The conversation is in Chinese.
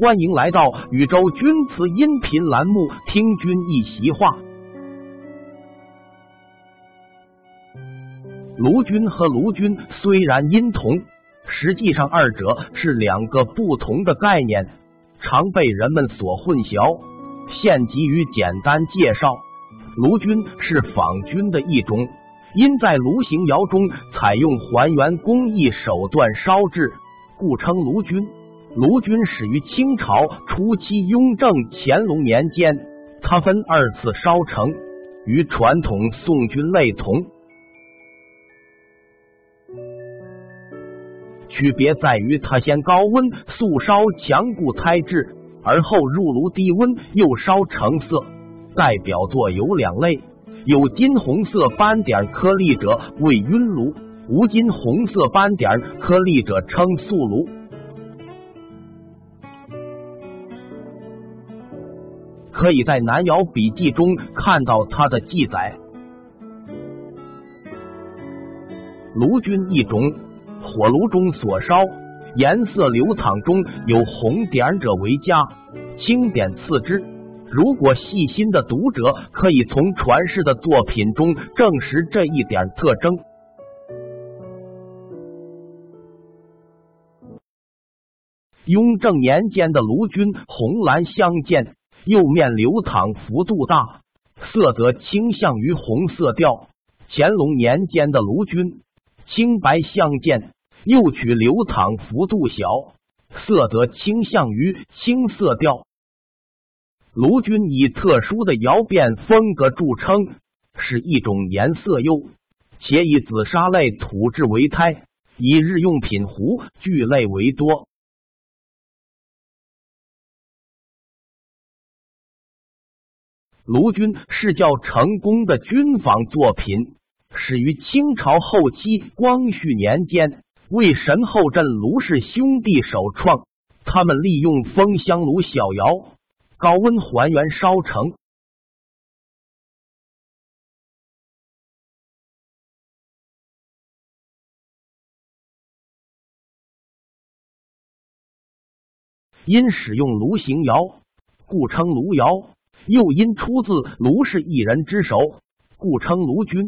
欢迎来到宇宙钧瓷音频栏目，听君一席话。卢钧和卢钧虽然音同，实际上二者是两个不同的概念，常被人们所混淆。现给予简单介绍。卢钧是仿钧的一种，因在卢形窑中采用还原工艺手段烧制，故称卢钧。卢钧始于清朝初期雍正、乾隆年间，它分二次烧成，与传统宋钧类同，区别在于它先高温速烧强固胎质，而后入炉低温又烧成色。代表作有两类，有金红色斑点颗粒者为晕炉，无金红色斑点颗粒者称素炉。可以在《南窑笔记》中看到它的记载。炉钧一种，火炉中所烧，颜色流淌中有红点者为佳，青点次之。如果细心的读者可以从传世的作品中证实这一点特征。雍正年间的卢钧红蓝相间。釉面流淌幅度大，色泽倾向于红色调。乾隆年间的卢钧青白相间，釉曲流淌幅度小，色泽倾向于青色调。卢钧以特殊的窑变风格著称，是一种颜色釉，且以紫砂类土质为胎，以日用品壶具类为多。卢钧是较成功的军坊作品，始于清朝后期光绪年间，为神后镇卢氏兄弟首创。他们利用风香炉小窑，高温还原烧成。因使用炉形窑，故称炉窑。又因出自卢氏一人之手，故称卢君。